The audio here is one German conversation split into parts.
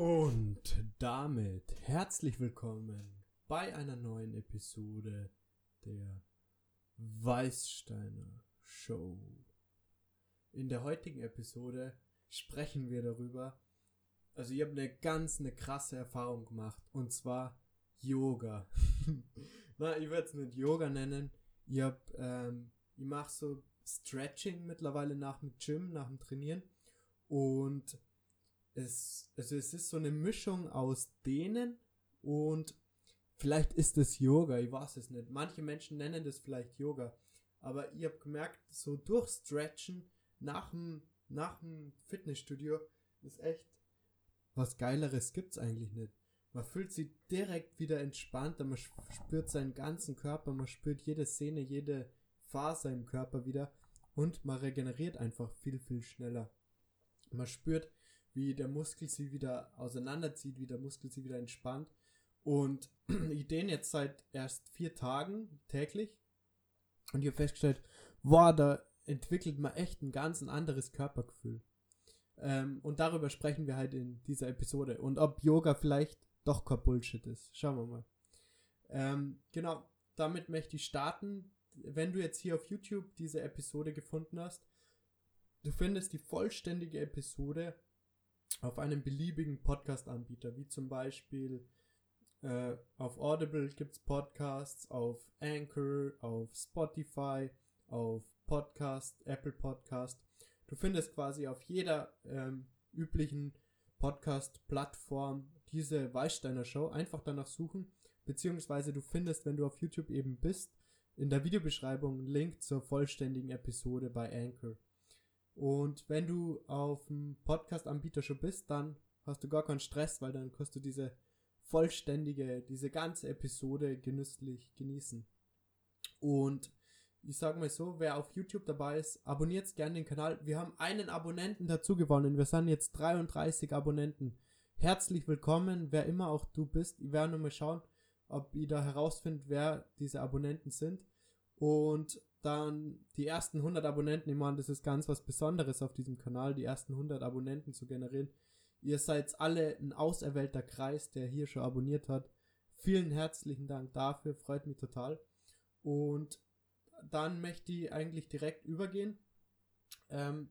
Und damit herzlich willkommen bei einer neuen Episode der Weißsteiner Show. In der heutigen Episode sprechen wir darüber, also ich habe eine ganz eine krasse Erfahrung gemacht und zwar Yoga. Na, ich würde es nicht Yoga nennen. Ich hab, ähm, ich mache so Stretching mittlerweile nach dem Gym, nach dem Trainieren und es, also es ist so eine Mischung aus denen und vielleicht ist es Yoga, ich weiß es nicht. Manche Menschen nennen das vielleicht Yoga, aber ich habe gemerkt, so durchstretchen nach dem, nach dem Fitnessstudio ist echt was Geileres gibt's eigentlich nicht. Man fühlt sich direkt wieder entspannter, man spürt seinen ganzen Körper, man spürt jede Szene, jede Faser im Körper wieder und man regeneriert einfach viel, viel schneller. Man spürt, wie der Muskel sie wieder auseinanderzieht, wie der Muskel sie wieder entspannt. Und ich den jetzt seit erst vier Tagen täglich. Und ich habe festgestellt, wow, da entwickelt man echt ein ganz anderes Körpergefühl. Ähm, und darüber sprechen wir halt in dieser Episode. Und ob Yoga vielleicht doch kein Bullshit ist. Schauen wir mal. Ähm, genau, damit möchte ich starten. Wenn du jetzt hier auf YouTube diese Episode gefunden hast, du findest die vollständige Episode auf einem beliebigen Podcast-Anbieter, wie zum Beispiel äh, auf Audible gibt's Podcasts, auf Anchor, auf Spotify, auf Podcast, Apple Podcast. Du findest quasi auf jeder ähm, üblichen Podcast-Plattform diese Weißsteiner Show. Einfach danach suchen, beziehungsweise du findest, wenn du auf YouTube eben bist, in der Videobeschreibung einen Link zur vollständigen Episode bei Anchor. Und wenn du auf dem Podcast-Anbieter schon bist, dann hast du gar keinen Stress, weil dann kannst du diese vollständige, diese ganze Episode genüsslich genießen. Und ich sag mal so, wer auf YouTube dabei ist, abonniert gerne den Kanal. Wir haben einen Abonnenten dazu gewonnen. Wir sind jetzt 33 Abonnenten. Herzlich willkommen, wer immer auch du bist. Ich werde nur mal schauen, ob ihr da herausfindet, wer diese Abonnenten sind. Und dann die ersten 100 Abonnenten, ich meine, das ist ganz was Besonderes auf diesem Kanal, die ersten 100 Abonnenten zu generieren. Ihr seid alle ein auserwählter Kreis, der hier schon abonniert hat. Vielen herzlichen Dank dafür, freut mich total. Und dann möchte ich eigentlich direkt übergehen ähm,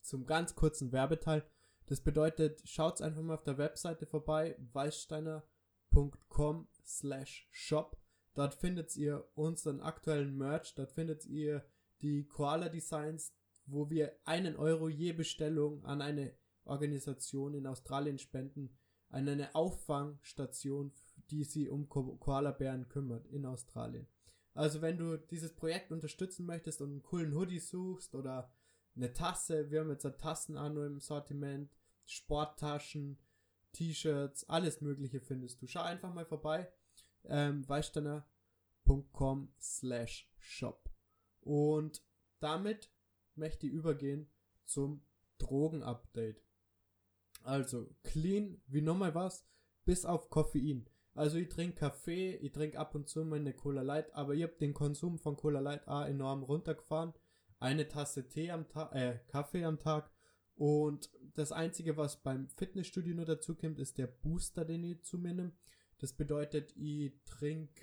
zum ganz kurzen Werbeteil. Das bedeutet, schaut's einfach mal auf der Webseite vorbei, weißsteiner.com slash shop Dort findet ihr unseren aktuellen Merch, dort findet ihr die Koala Designs, wo wir einen Euro je Bestellung an eine Organisation in Australien spenden, an eine Auffangstation, die sich um Ko Koala-Bären kümmert in Australien. Also wenn du dieses Projekt unterstützen möchtest und einen coolen Hoodie suchst oder eine Tasse, wir haben jetzt Tassen an im Sortiment, Sporttaschen, T-Shirts, alles mögliche findest du. Schau einfach mal vorbei ähm, weißsteiner.com slash shop. Und damit möchte ich übergehen zum Drogen-Update. Also clean wie nochmal was, bis auf Koffein. Also ich trinke Kaffee, ich trinke ab und zu meine Cola Light, aber ich habe den Konsum von Cola Light A enorm runtergefahren. Eine Tasse Tee am Tag, äh, Kaffee am Tag. Und das einzige, was beim Fitnessstudio nur dazu kommt, ist der Booster, den ich zu mir nehme. Das bedeutet, ich trinke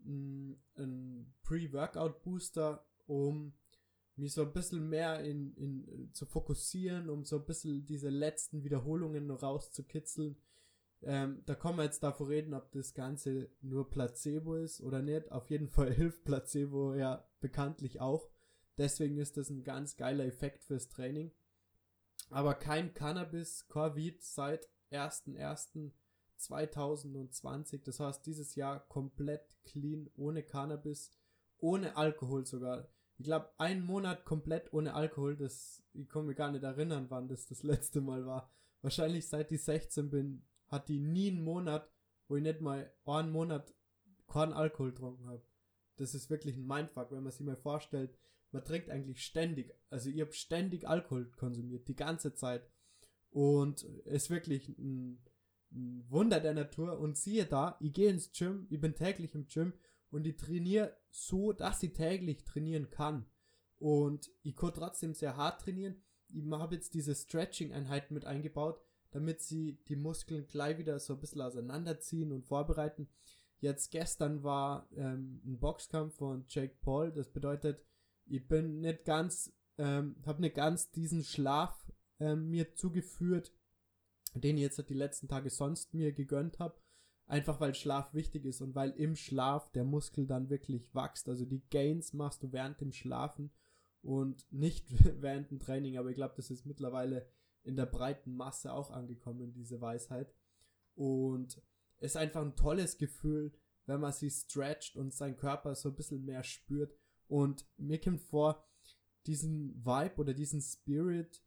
mm, einen Pre-Workout-Booster, um mich so ein bisschen mehr in, in, zu fokussieren, um so ein bisschen diese letzten Wiederholungen noch rauszukitzeln. Ähm, da kann man jetzt davor reden, ob das Ganze nur Placebo ist oder nicht. Auf jeden Fall hilft Placebo ja bekanntlich auch. Deswegen ist das ein ganz geiler Effekt fürs Training. Aber kein Cannabis, Corvid seit 1.1. 2020. Das heißt, dieses Jahr komplett clean, ohne Cannabis, ohne Alkohol sogar. Ich glaube, ein Monat komplett ohne Alkohol, das, ich kann mir gar nicht erinnern, wann das das letzte Mal war. Wahrscheinlich seit ich 16 bin, hat die nie einen Monat, wo ich nicht mal einen Monat keinen Alkohol getrunken habe. Das ist wirklich ein Mindfuck, wenn man sich mal vorstellt, man trinkt eigentlich ständig, also ich habe ständig Alkohol konsumiert, die ganze Zeit. Und es ist wirklich ein Wunder der Natur und siehe da, ich gehe ins Gym, ich bin täglich im Gym und ich trainiere so, dass ich täglich trainieren kann. Und ich kann trotzdem sehr hart trainieren. Ich habe jetzt diese Stretching-Einheiten mit eingebaut, damit sie die Muskeln gleich wieder so ein bisschen auseinanderziehen und vorbereiten. Jetzt gestern war ähm, ein Boxkampf von Jake Paul. Das bedeutet, ich bin nicht ganz, ähm, habe nicht ganz diesen Schlaf ähm, mir zugeführt, den ich jetzt die letzten Tage sonst mir gegönnt habe. Einfach weil Schlaf wichtig ist und weil im Schlaf der Muskel dann wirklich wächst. Also die Gains machst du während dem Schlafen und nicht während dem Training. Aber ich glaube, das ist mittlerweile in der breiten Masse auch angekommen, diese Weisheit. Und ist einfach ein tolles Gefühl, wenn man sich stretcht und seinen Körper so ein bisschen mehr spürt. Und mir kommt vor, diesen Vibe oder diesen Spirit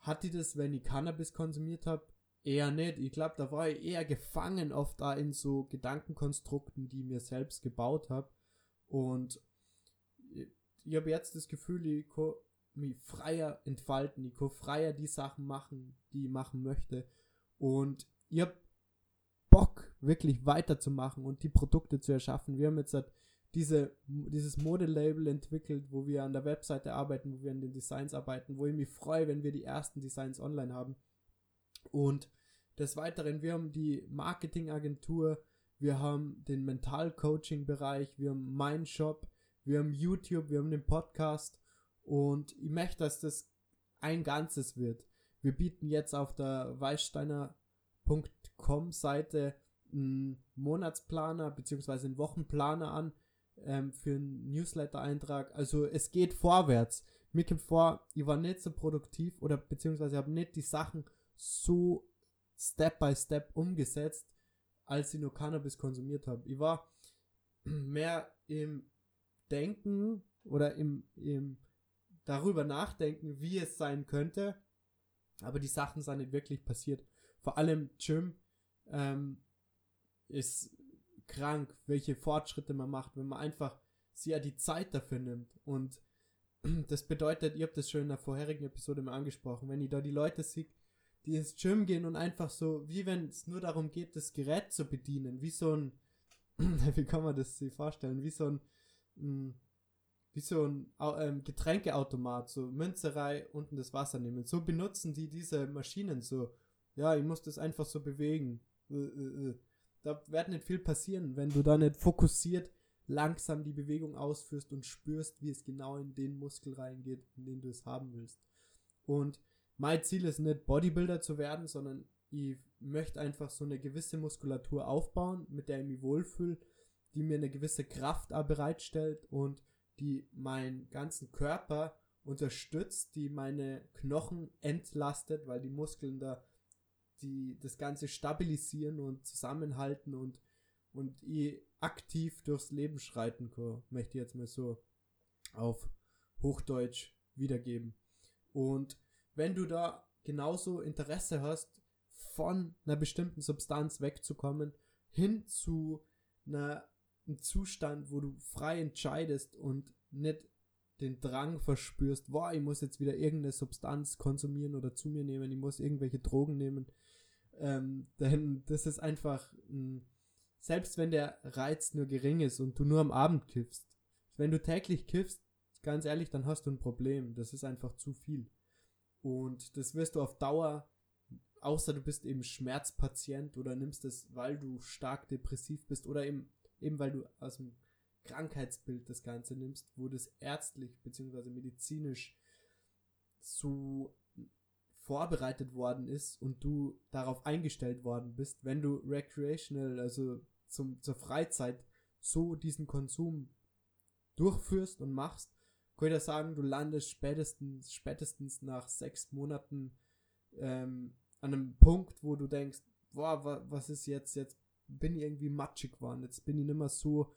hatte ich das, wenn ich Cannabis konsumiert habe, eher nicht. Ich glaube, da war ich eher gefangen oft da in so Gedankenkonstrukten, die ich mir selbst gebaut habe. Und ich, ich habe jetzt das Gefühl, ich kann mich freier entfalten, ich kann freier die Sachen machen, die ich machen möchte. Und ich habe Bock, wirklich weiterzumachen und die Produkte zu erschaffen. Wir haben jetzt halt diese, dieses Modelabel entwickelt, wo wir an der Webseite arbeiten, wo wir an den Designs arbeiten, wo ich mich freue, wenn wir die ersten Designs online haben. Und des Weiteren, wir haben die Marketingagentur, wir haben den Mental-Coaching-Bereich, wir haben meinen Shop, wir haben YouTube, wir haben den Podcast und ich möchte, dass das ein Ganzes wird. Wir bieten jetzt auf der Weißsteiner Seite einen Monatsplaner bzw. einen Wochenplaner an ähm, für einen Newsletter-Eintrag. Also es geht vorwärts. Mir kommt vor, ich war nicht so produktiv oder beziehungsweise habe nicht die Sachen so Step by Step umgesetzt, als ich nur Cannabis konsumiert habe. Ich war mehr im Denken oder im, im darüber nachdenken, wie es sein könnte, aber die Sachen sind nicht wirklich passiert. Vor allem Jim ähm, ist krank, welche Fortschritte man macht, wenn man einfach sich ja die Zeit dafür nimmt. Und das bedeutet, ihr habt das schon in der vorherigen Episode mal angesprochen, wenn ihr da die Leute seht, die ins Gym gehen und einfach so, wie wenn es nur darum geht, das Gerät zu bedienen, wie so ein, wie kann man das sich vorstellen, wie so ein, hm, wie so ein ähm, Getränkeautomat, so Münzerei unten das Wasser nehmen. So benutzen die diese Maschinen so. Ja, ich muss das einfach so bewegen. Äh, äh, äh. Da wird nicht viel passieren, wenn du da nicht fokussiert langsam die Bewegung ausführst und spürst, wie es genau in den Muskel reingeht, in den du es haben willst. Und mein Ziel ist nicht Bodybuilder zu werden, sondern ich möchte einfach so eine gewisse Muskulatur aufbauen, mit der ich mich wohlfühle, die mir eine gewisse Kraft bereitstellt und die meinen ganzen Körper unterstützt, die meine Knochen entlastet, weil die Muskeln da die das Ganze stabilisieren und zusammenhalten und und ich aktiv durchs Leben schreiten kann, möchte ich jetzt mal so auf Hochdeutsch wiedergeben. Und wenn du da genauso Interesse hast, von einer bestimmten Substanz wegzukommen, hin zu einer ein Zustand, wo du frei entscheidest und nicht den Drang verspürst, boah, ich muss jetzt wieder irgendeine Substanz konsumieren oder zu mir nehmen, ich muss irgendwelche Drogen nehmen. Ähm, denn das ist einfach, mh, selbst wenn der Reiz nur gering ist und du nur am Abend kiffst, wenn du täglich kiffst, ganz ehrlich, dann hast du ein Problem. Das ist einfach zu viel. Und das wirst du auf Dauer, außer du bist eben Schmerzpatient oder nimmst es, weil du stark depressiv bist oder eben eben weil du aus dem Krankheitsbild das Ganze nimmst, wo das ärztlich bzw. medizinisch so vorbereitet worden ist und du darauf eingestellt worden bist, wenn du recreational, also zum, zur Freizeit, so diesen Konsum durchführst und machst, kann ich sagen, du landest spätestens, spätestens nach sechs Monaten ähm, an einem Punkt, wo du denkst, boah, was ist jetzt, jetzt bin ich irgendwie matschig geworden. Jetzt bin ich nicht mehr so,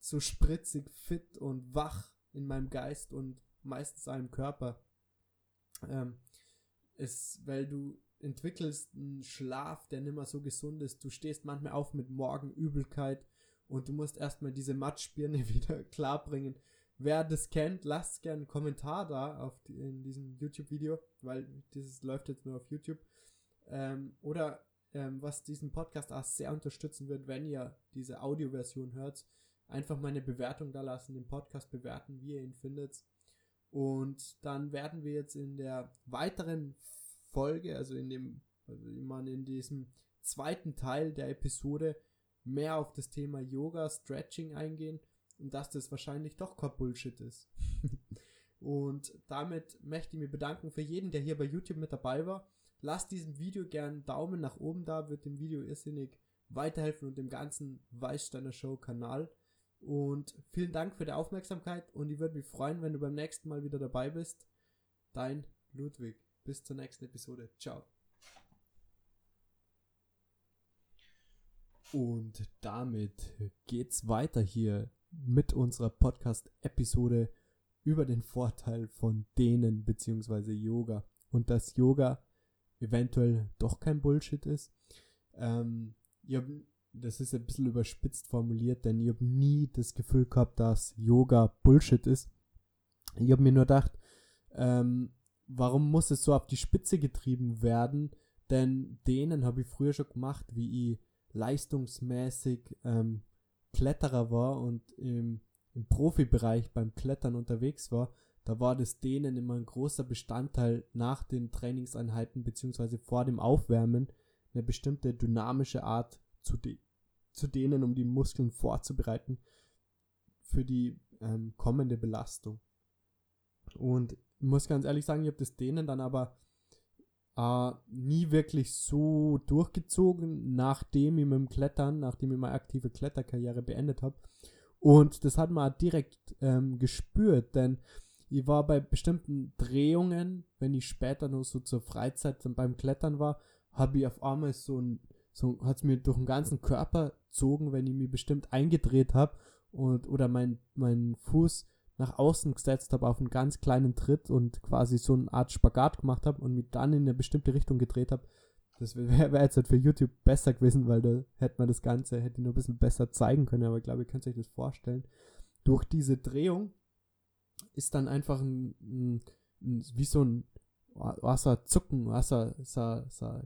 so spritzig, fit und wach in meinem Geist und meistens im Körper. Ähm, ist, weil du entwickelst einen Schlaf, der nicht mehr so gesund ist. Du stehst manchmal auf mit Morgenübelkeit und du musst erstmal diese Matschbirne wieder klar Wer das kennt, lasst gerne einen Kommentar da auf die, in diesem YouTube-Video, weil dieses läuft jetzt nur auf YouTube. Ähm, oder ähm, was diesen Podcast auch sehr unterstützen wird, wenn ihr diese Audioversion hört. Einfach meine Bewertung da lassen, den Podcast bewerten, wie ihr ihn findet. Und dann werden wir jetzt in der weiteren Folge, also in dem Also meine, in diesem zweiten Teil der Episode mehr auf das Thema Yoga, Stretching eingehen und dass das wahrscheinlich doch kein Bullshit ist. und damit möchte ich mich bedanken für jeden, der hier bei YouTube mit dabei war. Lasst diesem Video gerne einen Daumen nach oben da, wird dem Video irrsinnig weiterhelfen und dem ganzen Weißsteiner Show Kanal. Und vielen Dank für die Aufmerksamkeit und ich würde mich freuen, wenn du beim nächsten Mal wieder dabei bist. Dein Ludwig. Bis zur nächsten Episode. Ciao. Und damit geht's weiter hier mit unserer Podcast-Episode über den Vorteil von Dehnen bzw. Yoga und dass Yoga eventuell doch kein Bullshit ist. Ähm, hab, das ist ein bisschen überspitzt formuliert, denn ich habe nie das Gefühl gehabt, dass Yoga Bullshit ist. Ich habe mir nur gedacht, ähm, warum muss es so auf die Spitze getrieben werden? Denn denen habe ich früher schon gemacht, wie ich leistungsmäßig ähm, Kletterer war und im, im Profibereich beim Klettern unterwegs war, da war das Dehnen immer ein großer Bestandteil nach den Trainingseinheiten beziehungsweise vor dem Aufwärmen, eine bestimmte dynamische Art zu, de zu dehnen, um die Muskeln vorzubereiten für die ähm, kommende Belastung. Und ich muss ganz ehrlich sagen, ich habe das Dehnen dann aber äh, nie wirklich so durchgezogen, nachdem ich mit dem Klettern, nachdem ich meine aktive Kletterkarriere beendet habe. Und das hat man direkt ähm, gespürt, denn ich war bei bestimmten Drehungen, wenn ich später noch so zur Freizeit beim Klettern war, habe ich auf einmal so ein, so hat es mir durch den ganzen Körper gezogen, wenn ich mich bestimmt eingedreht habe und oder mein, mein Fuß nach außen gesetzt habe auf einen ganz kleinen Tritt und quasi so eine Art Spagat gemacht habe und mich dann in eine bestimmte Richtung gedreht habe. Das wäre wär jetzt halt für YouTube besser gewesen, weil da hätte man das Ganze, hätte ich nur ein bisschen besser zeigen können, aber ich glaube, ihr könnt euch das vorstellen. Durch diese Drehung ist dann einfach ein, ein, ein wie so ein Wasser, so, so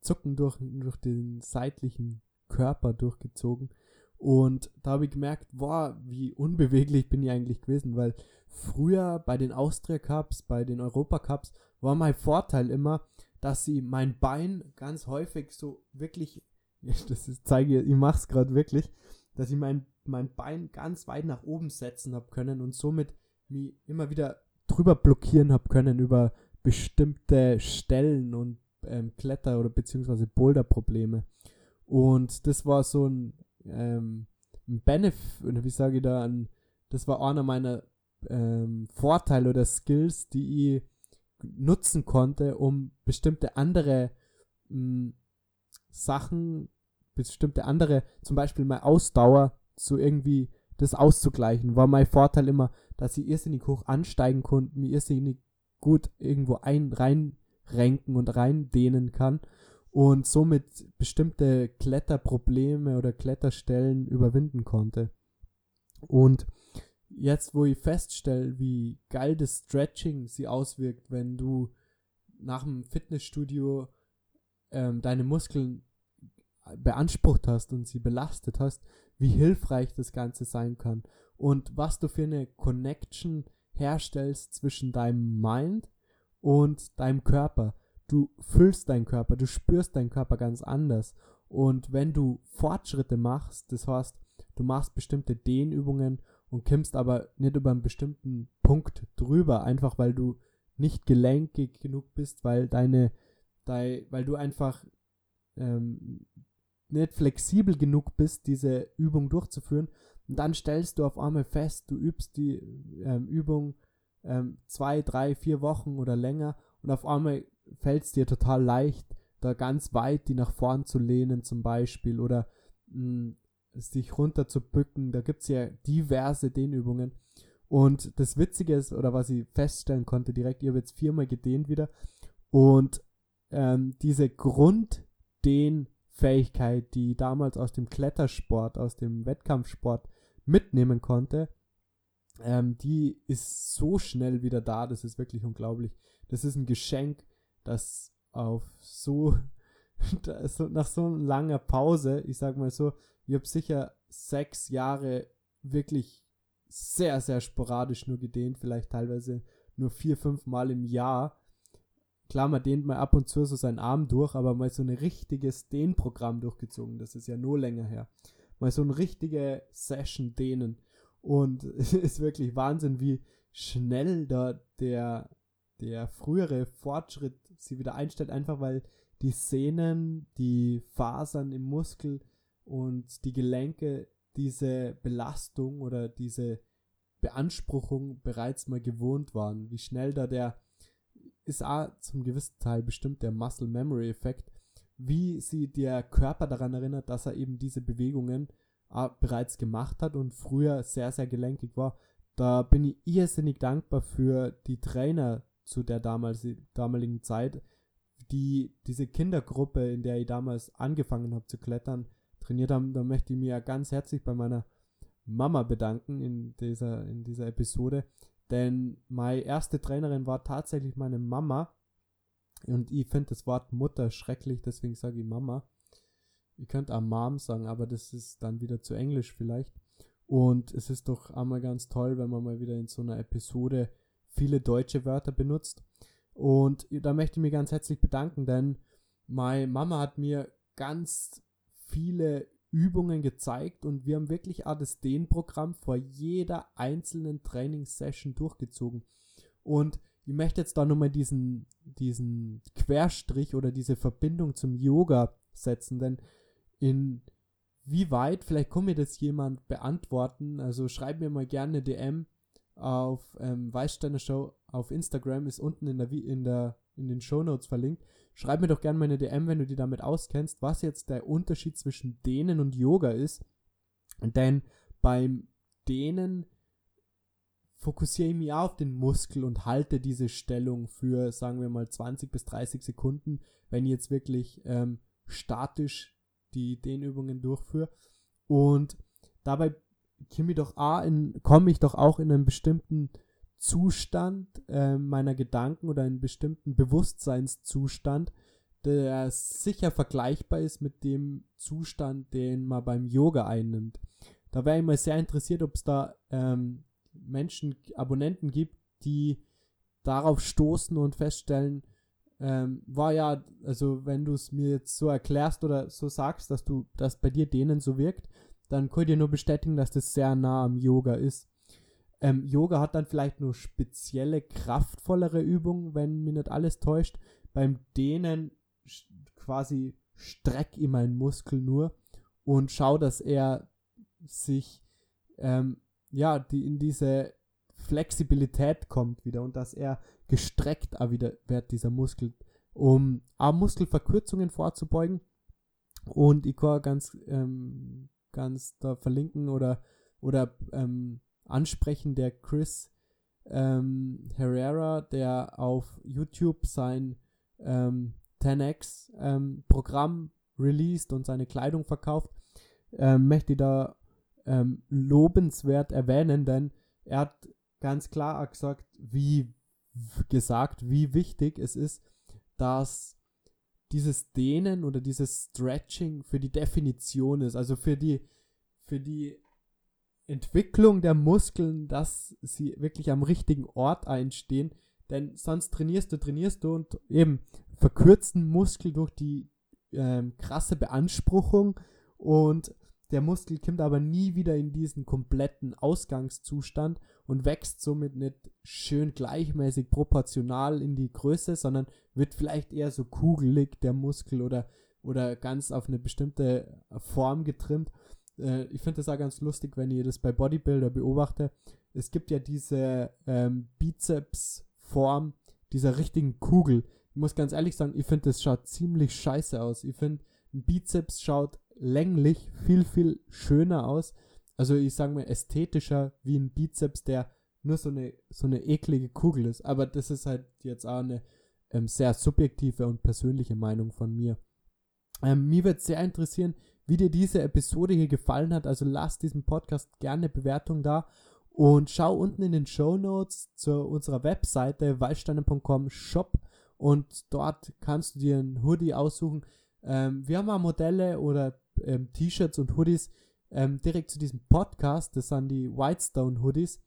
Zucken durch, durch den seitlichen Körper durchgezogen. Und da habe ich gemerkt, boah, wie unbeweglich bin ich eigentlich gewesen, weil früher bei den Austria Cups, bei den Europa Cups, war mein Vorteil immer, dass sie mein Bein ganz häufig so wirklich, das ist, zeige ich, ich mache es gerade wirklich, dass ich mein, mein Bein ganz weit nach oben setzen habe können und somit mich immer wieder drüber blockieren habe können über bestimmte Stellen und ähm, Kletter- oder beziehungsweise Boulder-Probleme. Und das war so ein ähm, ein Benefit, wie sage ich da, ein, das war einer meiner ähm, Vorteile oder Skills, die ich nutzen konnte, um bestimmte andere mh, Sachen, bestimmte andere, zum Beispiel meine Ausdauer, so irgendwie das auszugleichen. War mein Vorteil immer, dass ich irrsinnig hoch ansteigen konnte, mir irrsinnig gut irgendwo ein reinrenken und reindehnen kann und somit bestimmte Kletterprobleme oder Kletterstellen überwinden konnte. Und jetzt, wo ich feststelle, wie geil das Stretching sie auswirkt, wenn du nach dem Fitnessstudio ähm, deine Muskeln beansprucht hast und sie belastet hast, wie hilfreich das Ganze sein kann und was du für eine Connection herstellst zwischen deinem Mind und deinem Körper du fühlst deinen Körper, du spürst deinen Körper ganz anders. Und wenn du Fortschritte machst, das heißt, du machst bestimmte Dehnübungen und kimmst aber nicht über einen bestimmten Punkt drüber, einfach weil du nicht gelenkig genug bist, weil deine, dein, weil du einfach ähm, nicht flexibel genug bist, diese Übung durchzuführen. Und dann stellst du auf einmal fest, du übst die ähm, Übung ähm, zwei, drei, vier Wochen oder länger und auf einmal fällt es dir total leicht, da ganz weit die nach vorn zu lehnen zum Beispiel oder mh, hm, sich runter zu bücken. Da gibt es ja diverse Dehnübungen. Und das Witzige ist, oder was ich feststellen konnte direkt, ihr habe jetzt viermal gedehnt wieder. Und ähm, diese Grunddehnfähigkeit, die ich damals aus dem Klettersport, aus dem Wettkampfsport mitnehmen konnte, ähm, die ist so schnell wieder da, das ist wirklich unglaublich. Das ist ein Geschenk, dass auf so, nach so langer Pause, ich sag mal so, ich habe sicher sechs Jahre wirklich sehr, sehr sporadisch nur gedehnt, vielleicht teilweise nur vier, fünf Mal im Jahr, klar, man dehnt mal ab und zu so seinen Arm durch, aber mal so ein richtiges Dehnprogramm durchgezogen, das ist ja nur länger her. Mal so eine richtige Session dehnen. Und es ist wirklich Wahnsinn, wie schnell da der, der frühere Fortschritt sie wieder einstellt, einfach weil die Sehnen, die Fasern im Muskel und die Gelenke diese Belastung oder diese Beanspruchung bereits mal gewohnt waren. Wie schnell da der ist auch zum gewissen Teil bestimmt der Muscle Memory Effekt, wie sie der Körper daran erinnert, dass er eben diese Bewegungen bereits gemacht hat und früher sehr, sehr gelenkig war. Da bin ich irrsinnig dankbar für die Trainer zu der damaligen Zeit, die diese Kindergruppe, in der ich damals angefangen habe zu klettern, trainiert haben. Da möchte ich mir ganz herzlich bei meiner Mama bedanken in dieser, in dieser Episode. Denn meine erste Trainerin war tatsächlich meine Mama. Und ich finde das Wort Mutter schrecklich, deswegen sage ich Mama. Ihr könnt auch Mom sagen, aber das ist dann wieder zu englisch vielleicht. Und es ist doch einmal ganz toll, wenn man mal wieder in so einer Episode viele deutsche Wörter benutzt. Und da möchte ich mich ganz herzlich bedanken, denn meine Mama hat mir ganz viele Übungen gezeigt und wir haben wirklich auch das Dehnprogramm vor jeder einzelnen Trainingssession durchgezogen. Und ich möchte jetzt da nochmal diesen, diesen Querstrich oder diese Verbindung zum Yoga setzen, denn in wie weit, vielleicht kann mir das jemand beantworten, also schreib mir mal gerne DM auf ähm, Weißsteiner Show auf Instagram, ist unten in der, in der in den Show Notes verlinkt. Schreib mir doch gerne meine DM, wenn du dich damit auskennst, was jetzt der Unterschied zwischen Dehnen und Yoga ist. Denn beim Dehnen fokussiere ich mich auf den Muskel und halte diese Stellung für, sagen wir mal, 20 bis 30 Sekunden, wenn ich jetzt wirklich ähm, statisch die Dehnübungen durchführe. Und dabei komme ich doch, komme ich doch auch in einen bestimmten Zustand äh, meiner Gedanken oder einen bestimmten Bewusstseinszustand, der sicher vergleichbar ist mit dem Zustand, den man beim Yoga einnimmt. Da wäre ich mal sehr interessiert, ob es da ähm, Menschen, Abonnenten gibt, die darauf stoßen und feststellen, ähm, war ja, also wenn du es mir jetzt so erklärst oder so sagst, dass du, dass bei dir denen so wirkt, dann könnt ihr nur bestätigen, dass das sehr nah am Yoga ist. Ähm, Yoga hat dann vielleicht nur spezielle, kraftvollere Übungen, wenn mir nicht alles täuscht. Beim Dehnen quasi streck ich meinen Muskel nur und schau, dass er sich ähm, ja die in diese Flexibilität kommt wieder und dass er gestreckt auch wieder wird, dieser Muskel, um auch Muskelverkürzungen vorzubeugen. Und ich kann ganz, ähm, ganz da verlinken oder, oder ähm, ansprechen, der Chris ähm, Herrera, der auf YouTube sein ähm, 10x ähm, Programm released und seine Kleidung verkauft, ähm, möchte ich da ähm, lobenswert erwähnen, denn er hat ganz klar gesagt, wie gesagt, wie wichtig es ist, dass dieses Dehnen oder dieses Stretching für die Definition ist, also für die für die Entwicklung der Muskeln, dass sie wirklich am richtigen Ort einstehen. Denn sonst trainierst du, trainierst du und eben verkürzen Muskel durch die ähm, krasse Beanspruchung und der Muskel kommt aber nie wieder in diesen kompletten Ausgangszustand und wächst somit nicht schön gleichmäßig proportional in die Größe, sondern wird vielleicht eher so kugelig der Muskel oder, oder ganz auf eine bestimmte Form getrimmt äh, ich finde das auch ganz lustig, wenn ihr das bei Bodybuilder beobachtet. Es gibt ja diese ähm, Bizeps-Form dieser richtigen Kugel. Ich muss ganz ehrlich sagen, ich finde das schaut ziemlich scheiße aus. Ich finde, ein Bizeps schaut länglich viel, viel schöner aus. Also ich sage mal ästhetischer wie ein Bizeps, der nur so eine, so eine eklige Kugel ist. Aber das ist halt jetzt auch eine ähm, sehr subjektive und persönliche Meinung von mir. Ähm, mir wird sehr interessieren, wie dir diese Episode hier gefallen hat. Also lass diesem Podcast gerne Bewertung da und schau unten in den Show Notes zu unserer Webseite waldsteine.com Shop und dort kannst du dir ein Hoodie aussuchen. Ähm, wir haben auch Modelle oder ähm, T-Shirts und Hoodies ähm, direkt zu diesem Podcast. Das sind die Whitestone Hoodies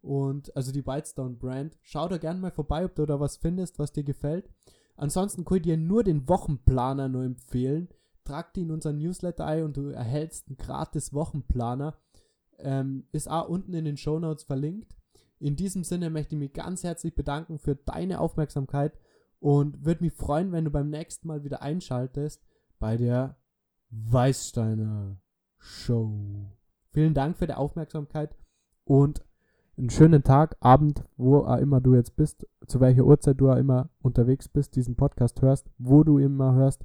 und also die Whitestone Brand. Schau da gerne mal vorbei, ob du da was findest, was dir gefällt. Ansonsten kann ich dir nur den Wochenplaner nur empfehlen. Trag die in unseren Newsletter ein und du erhältst einen gratis Wochenplaner. Ähm, ist auch unten in den Show Notes verlinkt. In diesem Sinne möchte ich mich ganz herzlich bedanken für deine Aufmerksamkeit und würde mich freuen, wenn du beim nächsten Mal wieder einschaltest bei der Weißsteiner Show. Vielen Dank für die Aufmerksamkeit und einen schönen Tag, Abend, wo auch immer du jetzt bist, zu welcher Uhrzeit du auch immer unterwegs bist, diesen Podcast hörst, wo du immer hörst.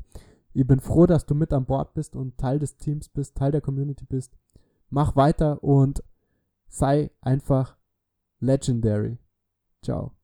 Ich bin froh, dass du mit an Bord bist und Teil des Teams bist, Teil der Community bist. Mach weiter und sei einfach legendary. Ciao.